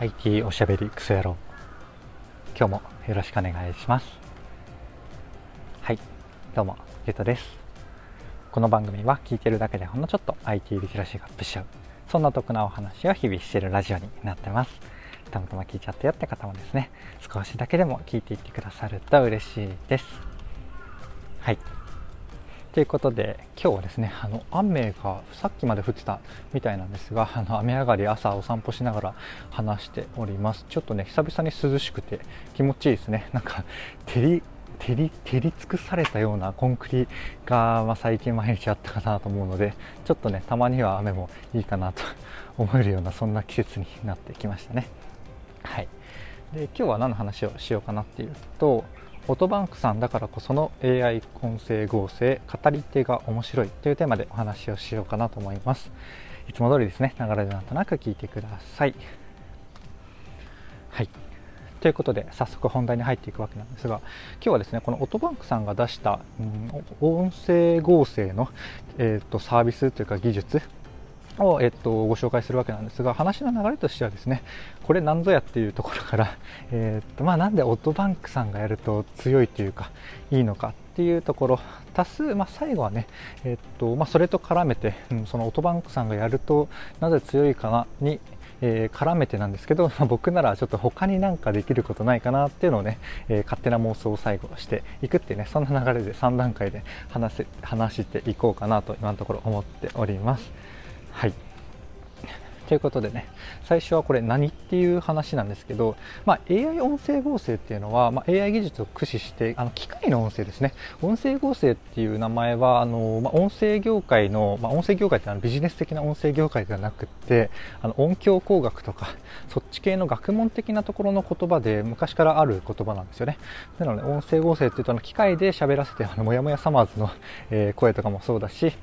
IT おしゃべりクソ野郎。今日もよろしくお願いします。はいどうもゆうとです。この番組は聞いてるだけでほんのちょっと IT リテラシーがアップしちゃうそんな得なお話を日々してるラジオになってます。たまたま聞いちゃったよって方もですね少しだけでも聞いていってくださると嬉しいです。はい。ということで今日はですねあの雨がさっきまで降ってたみたいなんですが あの雨上がり朝お散歩しながら話しております。ちょっとね久々に涼しくて気持ちいいですね。なんか照り照り照り尽くされたようなコンクリが、まあ、最近毎日あったかなと思うのでちょっとねたまには雨もいいかなと思えるようなそんな季節になってきましたね。はい。で今日は何の話をしようかなっていうとオトバンクさんだからこその AI 音声合成語り手が面白いというテーマでお話をしようかなと思います。いつも通りですね流れでなんとなく聞いてください。はい。ということで早速本題に入っていくわけなんですが今日はですねこのオトバンクさんが出した、うん、音声合成の、えーと、サービスというか技術を、えっと、ご紹介するわけなんですが話の流れとしてはですねこれ何ぞやっていうところから、えー、っとまあ、なんでオットバンクさんがやると強いというかいいのかっていうところ多数、まあ、最後はね、え、っとまあ、それと絡めて、うん、そのオットバンクさんがやるとなぜ強いかなにえー、絡めてなんですけど、まあ、僕ならちょっと他になんかできることないかなっていうのをね、えー、勝手な妄想を最後していくっていうねそんな流れで3段階で話せ話していこうかなと今のところ思っております。はい。ということでね最初はこれ何っていう話なんですけど、まあ、AI 音声合成っていうのは、まあ、AI 技術を駆使してあの機械の音声ですね。音声合成っていう名前はあの、まあ、音声業界の、まあ、音声業界ってのはビジネス的な音声業界ではなくってあの音響工学とかそっち系の学問的なところの言葉で昔からある言葉なんですよね。なので音声合成っていうとあの機械で喋らせてあのもやもやサマーズの、えー、声とかもそうだし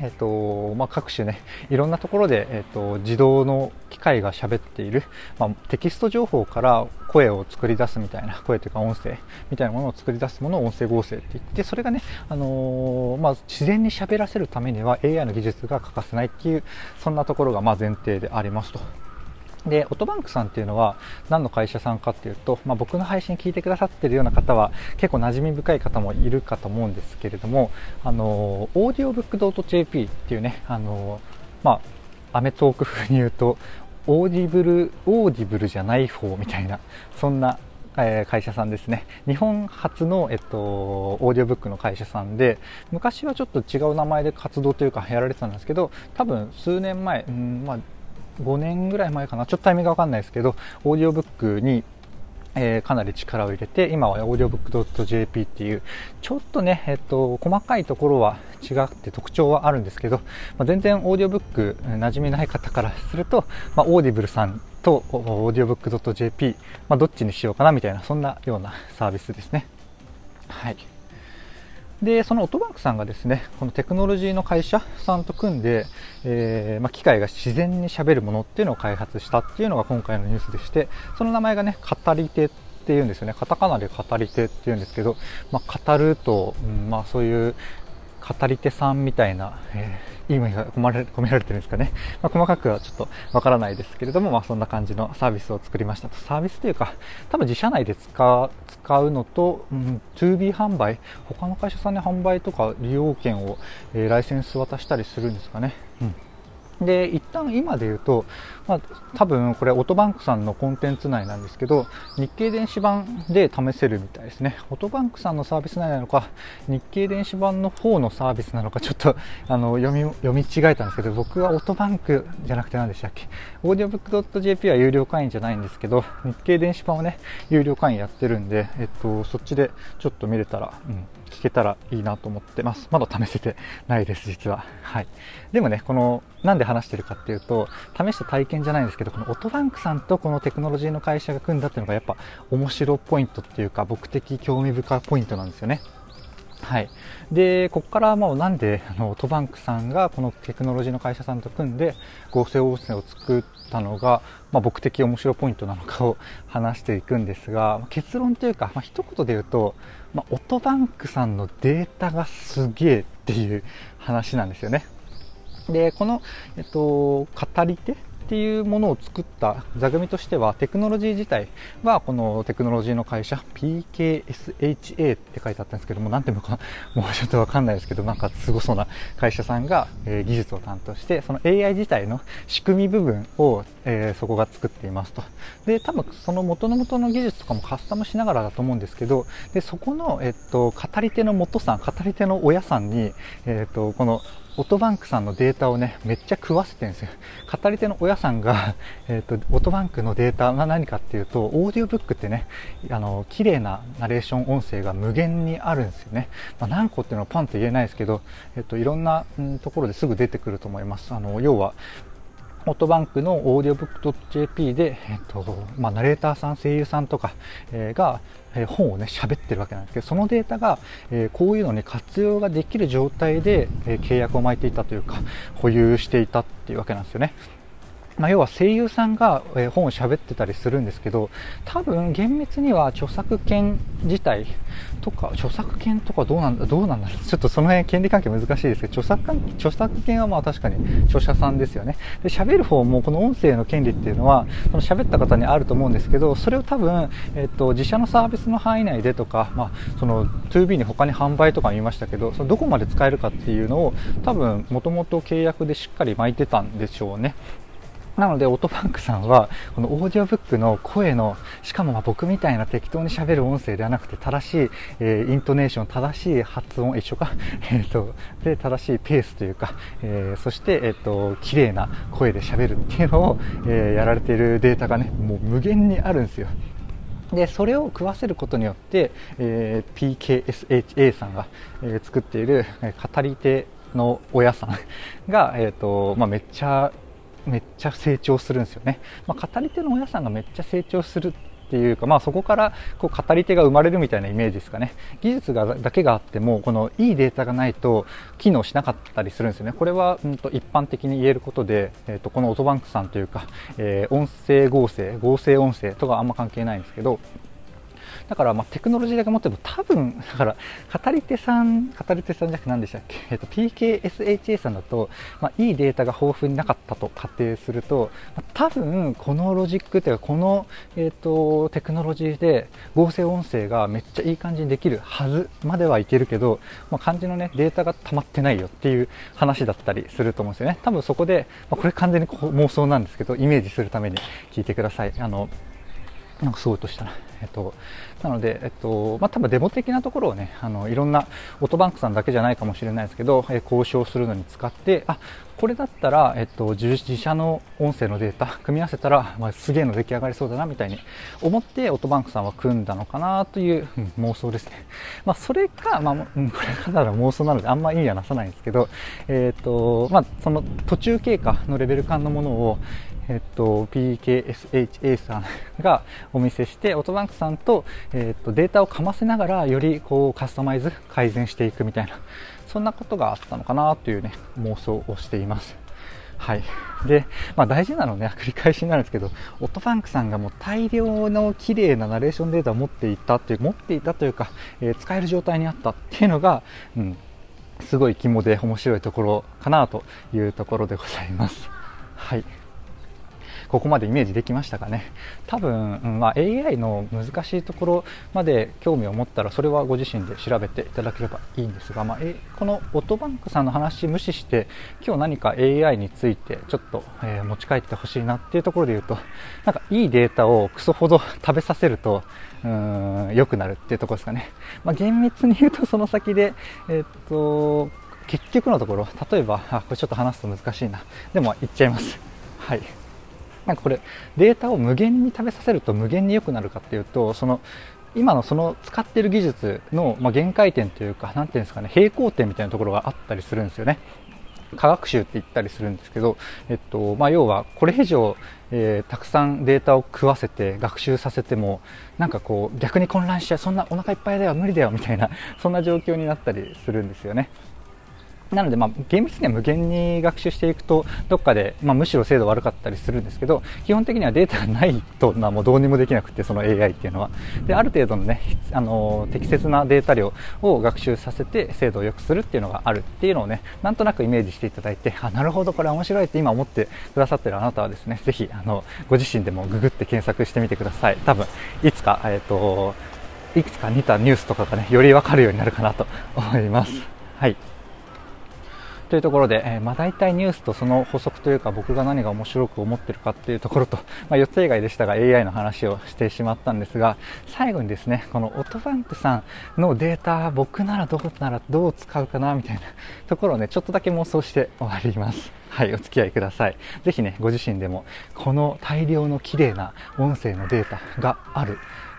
えっとまあ、各種ねいろんなところで、えっと、自動の機械が喋っている、まあ、テキスト情報から声を作り出すみたいな声というか音声みたいなものを作り出すものを音声合成って言ってそれがね、あのー、まあ、自然に喋らせるためには AI の技術が欠かせないっていうそんなところがま前提でありますと。で、オトバンクさんっていうのは何の会社さんかっていうと、まあ、僕の配信聞いてくださってるような方は結構馴染み深い方もいるかと思うんですけれども、あの、オーディオブックドット JP っていうね、あの、まあ、アメトーク風に言うと、オーディブル、オーディブルじゃない方みたいな、そんなえ会社さんですね。日本初の、えっと、オーディオブックの会社さんで昔はちょっと違う名前で活動というかやられてたんですけど多分数年前、うんまあ、5年ぐらい前かなちょっとタイミングがわかんないですけどオーディオブックにえー、かなり力を入れて今はオーディオブック .jp っていうちょっとね、えっと、細かいところは違って特徴はあるんですけど、まあ、全然オーディオブック馴染みない方からすると、まあ、オーディブルさんとオーディオブック .jp、まあ、どっちにしようかなみたいなそんなようなサービスですね。はいでそのオトバンクさんがですねこのテクノロジーの会社さんと組んで、えー、まあ、機械が自然にしゃべるものっていうのを開発したっていうのが今回のニュースでしてその名前がね語り手っていうんですよね。カタカナで語り手っていうんですけど、まあ、語ると、うんまあ、そういう語り手さんみたいな、えー、いい意味が込められ込められてるんですかね、まあ、細かくはちょっとわからないですけれども、まあ、そんな感じのサービスを作りましたと。サービスというか多分自社内で使使うのと、うん、2B 販売他の会社さんに販売とか利用権を、えー、ライセンス渡したりするんですかね、で一旦今で言うと、まあ、多分これオートバンクさんのコンテンツ内なんですけど日経電子版で試せるみたいですね。オートバンクさんのサービス内なのか日経電子版の方のサービスなのかちょっとあの読み読み違えたんですけど僕はオートバンクじゃなくて何でしたっけ？オーディオブックドット JP は有料会員じゃないんですけど日経電子版はね有料会員やってるんで、えっと、そっちでちょっと見れたら、うん、聞けたらいいなと思ってます。まだ試せてないです、実は。はい。でもね、この、なんで話してるかっていうと、試した体験じゃないんですけど、このオトバンクさんとこのテクノロジーの会社が組んだっていうのがやっぱ面白ポイントっていうか、僕的興味深いポイントなんですよね。はい、でここからもうなんであのオトバンクさんがこのテクノロジーの会社さんと組んで合成音声を作ったのが、まあ、僕的面白ポイントなのかを 話していくんですが結論というか、まあ、一言で言うと、まあ、オトバンクさんのデータがすげえっていう話なんですよね。でこの、えっと、語り手っていうものを作った座組としてはテクノロジー自体はこのテクノロジーの会社 PKSHA って書いてあったんですけども何ていうのかもうちょっとわかんないですけどなんかすごそうな会社さんが、え、技術を担当してその AI 自体の仕組み部分を、えー、そこが作っていますとで多分その元の元の技術とかもカスタムしながらだと思うんですけどでそこの、えっと、語り手の元さん語り手の親さんに、えっと、このオートバンクさんのデータをね、めっちゃ食わせてるんですよ。語り手の親さんが、えっ、ー、と、オトバンクのデータが何かっていうと、オーディオブックってね、あの、綺麗なナレーション音声が無限にあるんですよね。まあ、何個っていうのはパンって言えないですけど、えっ、ー、と、いろんな、ところですぐ出てくると思います。あの、要は、オートバンクのオーディオブック .jp で、えっとまあ、ナレーターさん、声優さんとか、え、が、え、本をね、喋ってるわけなんですけど、そのデータが、え、こういうのに活用ができる状態で、え、契約を巻いていたというか、保有していたっていうわけなんですよね。まあ、要は声優さんが、え本を喋ってたりするんですけど多分厳密には著作権自体とか著作権とかどうなんだどうなんだろう。ちょっとその辺権利関係難しいですけど著作著作権はまあ確かに著者さんですよね。で喋る方もこの音声の権利っていうのはその喋った方にあると思うんですけどそれを多分、えっと、自社のサービスの範囲内でとか、まあ、その 2B に他に販売とか見ましたけどそのどこまで使えるかっていうのを多分もともと契約でしっかり巻いてたんでしょうね。なので、オートバンクさんは、このオーディオブックの声の、しかもま僕みたいな適当に喋る音声ではなくて、正しい、えー、イントネーション、正しい発音、一緒か、えっ、と、で、正しいペースというか、えー、そして、えっ、と、綺麗な声で喋るっていうのを、えやられているデータがね、もう無限にあるんですよ。でそれを食わせることによって、えー、PKSHA さんが、えー、作っている、語り手の親さんが、えーとまあ、めっちゃめっちゃ成長するんですよね、まあ、語り手の親さんがめっちゃ成長するっていうか、まあ、そこからこう語り手が生まれるみたいなイメージですかね。技術がだけがあってもこのいいデータがないと機能しなかったりするんですよね。これは、うん、と一般的に言えることで、えー、とこのオトバンクさんというか、えー、音声合成合成音声とかあんま関係ないんですけどだからまあテクノロジーだけ持っても多分、だから語り手さん、語り手さんじゃなくて何でしたっけ、えっと、PKSHA さんだと、まあ、いいデータが豊富になかったと仮定すると、まあ、多分このロジックというかこの、えっと、テクノロジーで合成音声がめっちゃいい感じにできるはずまではいけるけど、まあ、漢字のね、データが溜まってないよっていう話だったりすると思うんですよね。多分そこで、まあ、これ完全に妄想なんですけど、イメージするために聞いてください。あの、なんかすごいとしたら。えっと、なので、えっとまあ、多分デモ的なところをねあのいろんなオートバンクさんだけじゃないかもしれないですけど、え交渉するのに使ってあこれだったら、えっと、自社の音声のデータ 組み合わせたら、まあ、すげえの出来上がりそうだなみたいに思ってオートバンクさんは組んだのかなという、うん、妄想ですね、まあ、それか、まあ、うん、これからの妄想なのであんま意味はなさないんですけど、えっとまあ、その途中経過のレベル感のものを、えっと、PKSHA さん がお見せして、オートバンクさんと、えっと、データをかませながら、よりこうカスタマイズ、改善していくみたいな、そんなことがあったのかなというね、妄想をしています。はい。で、まあ大事なのね、繰り返しになるんですけど、オットファンクさんがもう大量の綺麗なナレーションデータを持っていたという、持っていたというか、えー、使える状態にあったっていうのが、うん、すごい肝で面白いところかなというところでございます。はい。ここまでイメージできましたかね。多分、まあ、AI の難しいところまで興味を持ったらそれはご自身で調べていただければいいんですが、まあ、このオトバンクさんの話無視して今日何か AI についてちょっと、えー、持ち帰ってほしいなっていうところで言うとなんかいいデータをクソほど食べさせるとうん良くなるっていうところですかね、まあ、厳密に言うとその先で、えー、っと結局のところ例えばあこれちょっと話すと難しいな。でも言っちゃいます。はい。なんかこれデータを無限に食べさせると無限に良くなるかっていうとその今のその使っている技術の、ま限界点というか何ていうんですかね平行点みたいなところがあったりするんですよね。科学習って言ったりするんですけど、えっとまあ、要はこれ以上、えー、たくさんデータを食わせて学習させてもなんかこう逆に混乱しちゃうそんなお腹いっぱいだよ無理だよみたいなそんな状況になったりするんですよね。なので、まあ、厳密には無限に学習していくと、どっかで、まあ、むしろ精度悪かったりするんですけど、基本的にはデータがないと、まあ、もうどうにもできなくて、その AI っていうのは。で、ある程度のね、あの、適切なデータ量を学習させて、精度を良くするっていうのがあるっていうのをね、なんとなくイメージしていただいて、あ、なるほど、これ面白いって今思ってくださってるあなたはですね、ぜひ、あの、ご自身でもググって検索してみてください。多分、いつか、えっ、ー、と、いくつか似たニュースとかがね、よりわかるようになるかなと思います。はい。というところで、えー、まあ、大体ニュースとその補足というか僕が何が面白く思ってるかっていうところと、まあ、4つ以外でしたが AI の話をしてしまったんですが最後にですねこのオトバンクさんのデータ僕ならどこならどう使うかなみたいなところをねちょっとだけ妄想して終わります。はい、お付き合いください。ぜひね、ご自身でもこの大量の綺麗な音声のデータがある。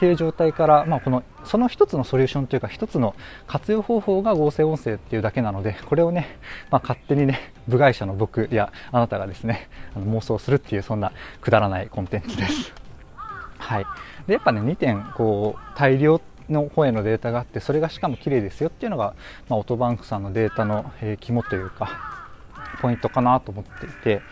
っていう状態から、まあ、このその一つのソリューションというか一つの活用方法が合成音声っていうだけなのでこれをね、まあ、勝手にね部外者の僕やあなたがですねあの妄想するっていうそんなくだらないコンテンツです。はい、でやっぱね2点こう大量の方へのデータがあってそれがしかも綺麗ですよっていうのが、まあ、オートバンクさんのデータの、えー、肝というかポイントかなと思っていて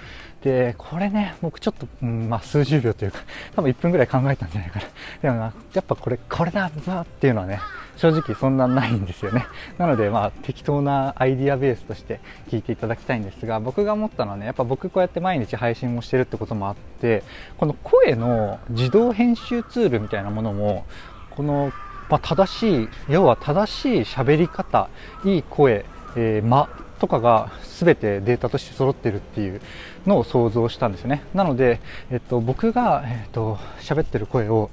で、これね、僕ちょっと、うん、まあ、数十秒というか、多分1分ぐらい考えたんじゃないかな。でもな、やっぱこれ、これだぞっていうのはね、正直そんなないんですよね。なので、まあ、適当なアイディアベースとして聞いていただきたいんですが、僕が思ったのはね、やっぱ僕こうやって毎日配信もしてるってこともあって、この声の自動編集ツールみたいなものも、この、まあ、正しい、要は正しい喋り方、いい声、えー、間とかが全てデータとして揃ってるっていうのを想像したんですよね。なので、えっと、僕が、えっと、喋ってる声を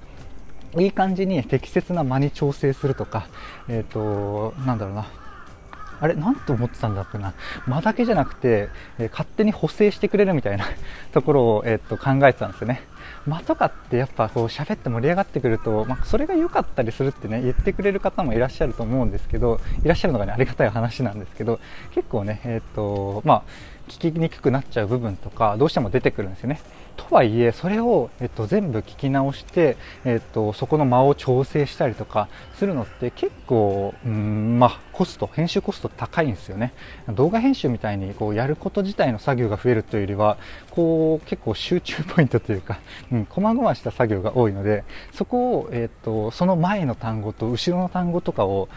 いい感じに適切な間に調整するとか、えっと、なんだろうな。あれなんて思ってたんだっけな。間だけじゃなくて、えー、勝手に補正してくれるみたいなところを、えー、っと考えてたんですよね。間とかってやっぱこう喋って盛り上がってくると、まあ、それが良かったりするってね言ってくれる方もいらっしゃると思うんですけどいらっしゃるのがねありがたい話なんですけど結構ねえっ、とまあ聞きにくくなっちゃう部分とかどうしても出てくるんですよね。とはいえそれを、えっと、全部聞き直して、えっと、そこの間を調整したりとかするのって結構、うんまあ、コスト編集コスト高いんですよね。動画編集みたいにこうやること自体の作業が増えるというよりはこう結構集中ポイントというか、うん、細々した作業が多いのでそこを、えっと、その前の単語と後ろの単語とかを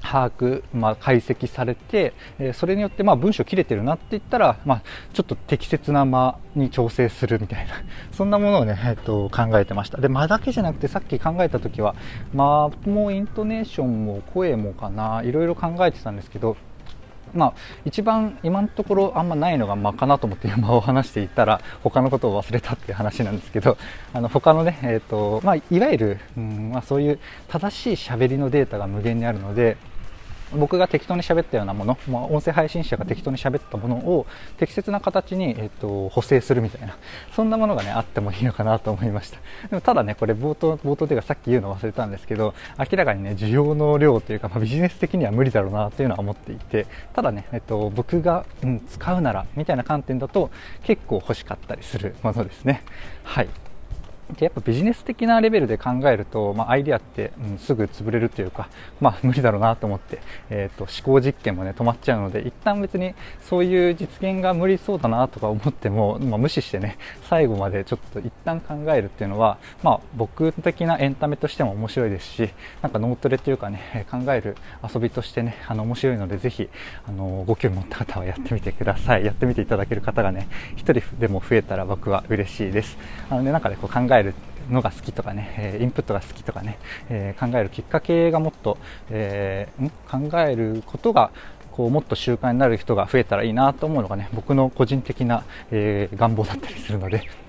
把握、まあ、解析されて、えそれによってまあ文章切れてるなって言ったら、まあ、ちょっと適切な間に調整するみたいな、そんなものをね、えっと、考えてました。で、間だけじゃなくてさっき考えた時は、間もイントネーションも声もかな、いろいろ考えてたんですけど、まあ、一番今のところあんまないのが間かなと思って間を話していたら他のことを忘れたっていう話なんですけどあの他のね、えーとまあ、いわゆる、うんまあ、そういう正しい喋りのデータが無限にあるので僕が適当に喋ったようなもの、まあ、音声配信者が適当に喋ったものを適切な形に、えーと、補正するみたいなそんなものがねあってもいいのかなと思いました。でもただねこれ冒頭冒頭というかさっき言うの忘れたんですけど明らかにね需要の量というか、まあ、ビジネス的には無理だろうなというのは思っていてただね、えーと、僕が、うん、使うならみたいな観点だと結構欲しかったりするものですね。はい。でやっぱビジネス的なレベルで考えると、まあ、アイデアって、うん、すぐ潰れるというか、まあ、無理だろうなと思って、えーと、思考実験もね止まっちゃうので一旦別にそういう実現が無理そうだなとか思っても、まあ、無視してね最後までちょっと一旦考えるっていうのは、まあ、僕的なエンタメとしても面白いですしなんか脳トレっていうかね 考える遊びとしてねあの面白いのでぜひあのご興味持った方はやってみてください。やってみていただける方がね1人でも増えたら僕は嬉しいです。あのねなんかねこう考ええるのが好きとかね、えインプットが好きとかね、え考えるきっかけがもっと、えー、考えることがこうもっと習慣になる人が増えたらいいなと思うのがね僕の個人的な、えー、願望だったりするので。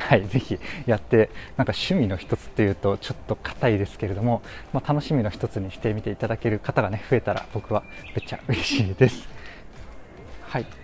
はい、ぜひやって、なんか趣味の一つっていうとちょっと硬いですけれども、まあ、楽しみの一つにしてみていただける方がね、増えたら僕はめっちゃ嬉しいです。はい。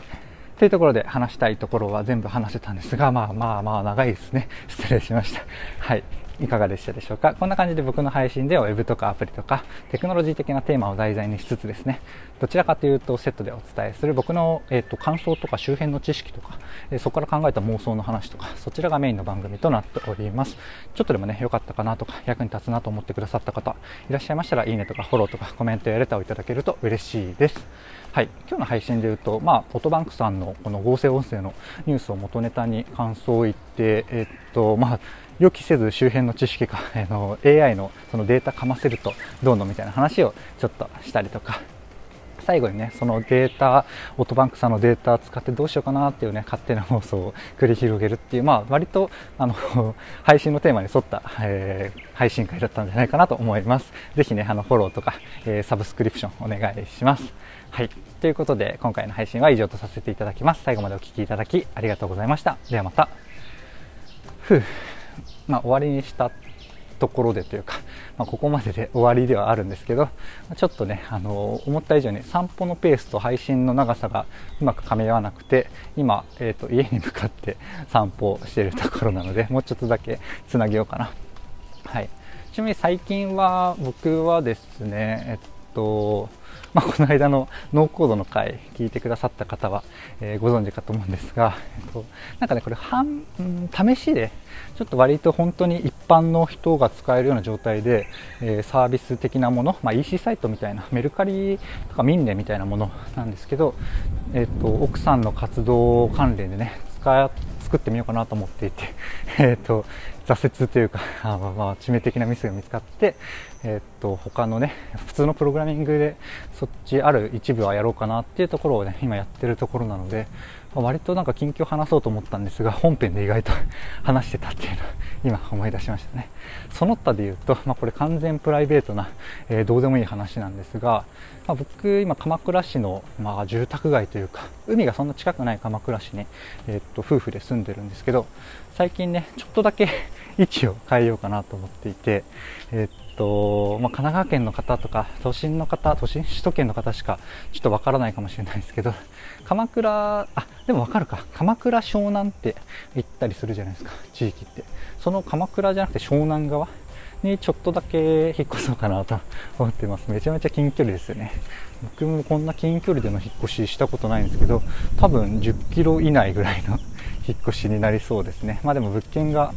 というところで話したいところは全部話せたんですが、まあまあまあ長いですね。失礼しました。はい。いかがでしたでしょうか？こんな感じで僕の配信では Web とかアプリとかテクノロジー的なテーマを題材にしつつですねどちらかというとセットでお伝えする僕の、えーと、感想とか周辺の知識とか、えー、そこから考えた妄想の話とかそちらがメインの番組となっております。ちょっとでもね良かったかなとか役に立つなと思ってくださった方いらっしゃいましたらいいねとかフォローとかコメントやレターをいただけると嬉しいです。はい、今日の配信で言うと、まあ、オトバンクさんのこの合成音声のニュースを元ネタに感想を言って、えっと、まあ、予期せず周辺の知識か、あの AI のそのデータかませるとどうのみたいな話をちょっとしたりとか、最後にね、そのデータ、オートバンクさんのデータ使ってどうしようかなっていうね、勝手な妄想を繰り広げるっていう、まあ、割と、あの、配信のテーマに沿った、えー、配信会だったんじゃないかなと思います。ぜひね、あの、フォローとか、えー、サブスクリプションお願いします。はい。ということで、今回の配信は以上とさせていただきます。最後までお聴きいただきありがとうございました。ではまた。まあ、終わりにしたところでというか、まあ、ここまでで終わりではあるんですけど、ちょっとね、あの思った以上に散歩のペースと配信の長さがうまく噛み合わなくて、今、えーと、家に向かって散歩しているところなので、もうちょっとだけつなげようかな。はい。ちなみに最近は僕はですね、えっと、まあ、この間のノーコードの回聞いてくださった方は、えー、ご存知かと思うんですが、えっと、なんかね、これ半、うん、試しで、ちょっと割と本当に一般の人が使えるような状態で、えー、サービス的なもの、まあ、EC サイトみたいな、メルカリとかミンネみたいなものなんですけど、えっと、奥さんの活動関連でね、使作ってみようかなと思っていて、えっと、挫折というか、あまあ、致命的なミスが見つかって、えー、っと、他のね、普通のプログラミングでそっちある一部はやろうかなっていうところをね、今やってるところなので、まあ、割となんか近況話そうと思ったんですが、本編で意外と 話してたっていうのを今思い出しましたね。その他で言うと、まあ、これ完全プライベートな、えー、どうでもいい話なんですが、まあ、僕、今鎌倉市の、まあ、住宅街というか、海がそんな近くない鎌倉市に、えー、っと、夫婦で住んでるんですけど、最近ね、ちょっとだけ 位置を変えようかなと思っていて、えー、っと、まあ、神奈川県の方とか、都心の方、都心、首都圏の方しかちょっとわからないかもしれないですけど、鎌倉、あ、でもわかるか。鎌倉湘南って言ったりするじゃないですか、地域って。その鎌倉じゃなくて湘南側にちょっとだけ引っ越そうかなと思ってます。めちゃめちゃ近距離ですよね。僕もこんな近距離での引っ越ししたことないんですけど、多分10キロ以内ぐらいの 引っ越しになりそうですね。まあでも物件が、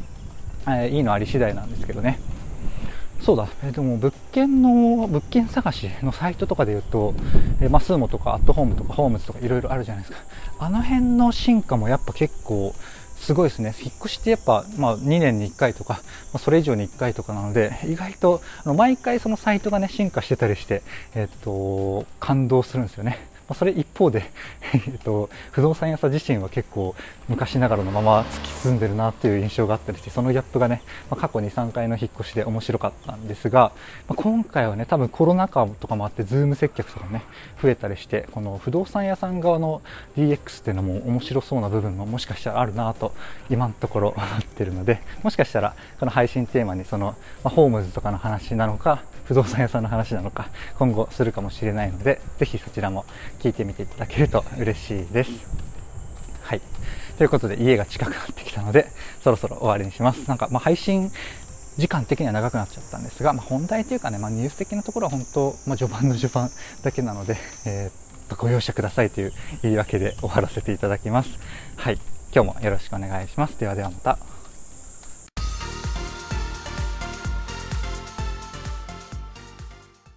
えー、いいのあり次第なんですけどね。そうだ、えー、でも物件の、物件探しのサイトとかで言うと、えー、まあ、スーモとかアットホームとかホームズとかいろいろあるじゃないですか。あの辺の進化もやっぱ結構すごいですね。引っ越しってやっぱ、まあ、2年に1回とか、まあ、それ以上に1回とかなので、意外と、あの毎回そのサイトがね、進化してたりして、えっと、感動するんですよね。ま、それ一方で えっと、不動産屋さん自身は結構昔ながらのまま突き進んでるなっていう印象があったりして、そのギャップがね、まあ、過去2、3回の引っ越しで面白かったんですが、まあ、今回はね、多分コロナ禍とかもあって、ズーム接客とかね、増えたりして、この不動産屋さん側の DX っていうのも面白そうな部分ももしかしたらあるなと、今のところ 思ってるので、もしかしたらこの配信テーマにその、まあ、ホームズとかの話なのか、不動産屋さんの話なのか、今後するかもしれないので、ぜひそちらも聞いてみていただけると嬉しいです。はい。ということで、家が近くなってきたので、そろそろ終わりにします。なんか、まあ、配信時間的には長くなっちゃったんですが、まあ、本題というかね、まあ、ニュース的なところは本当、まあ、序盤の序盤だけなので、えー、ご容赦くださいという言い訳で終わらせていただきます。はい。今日もよろしくお願いします。ではではまた。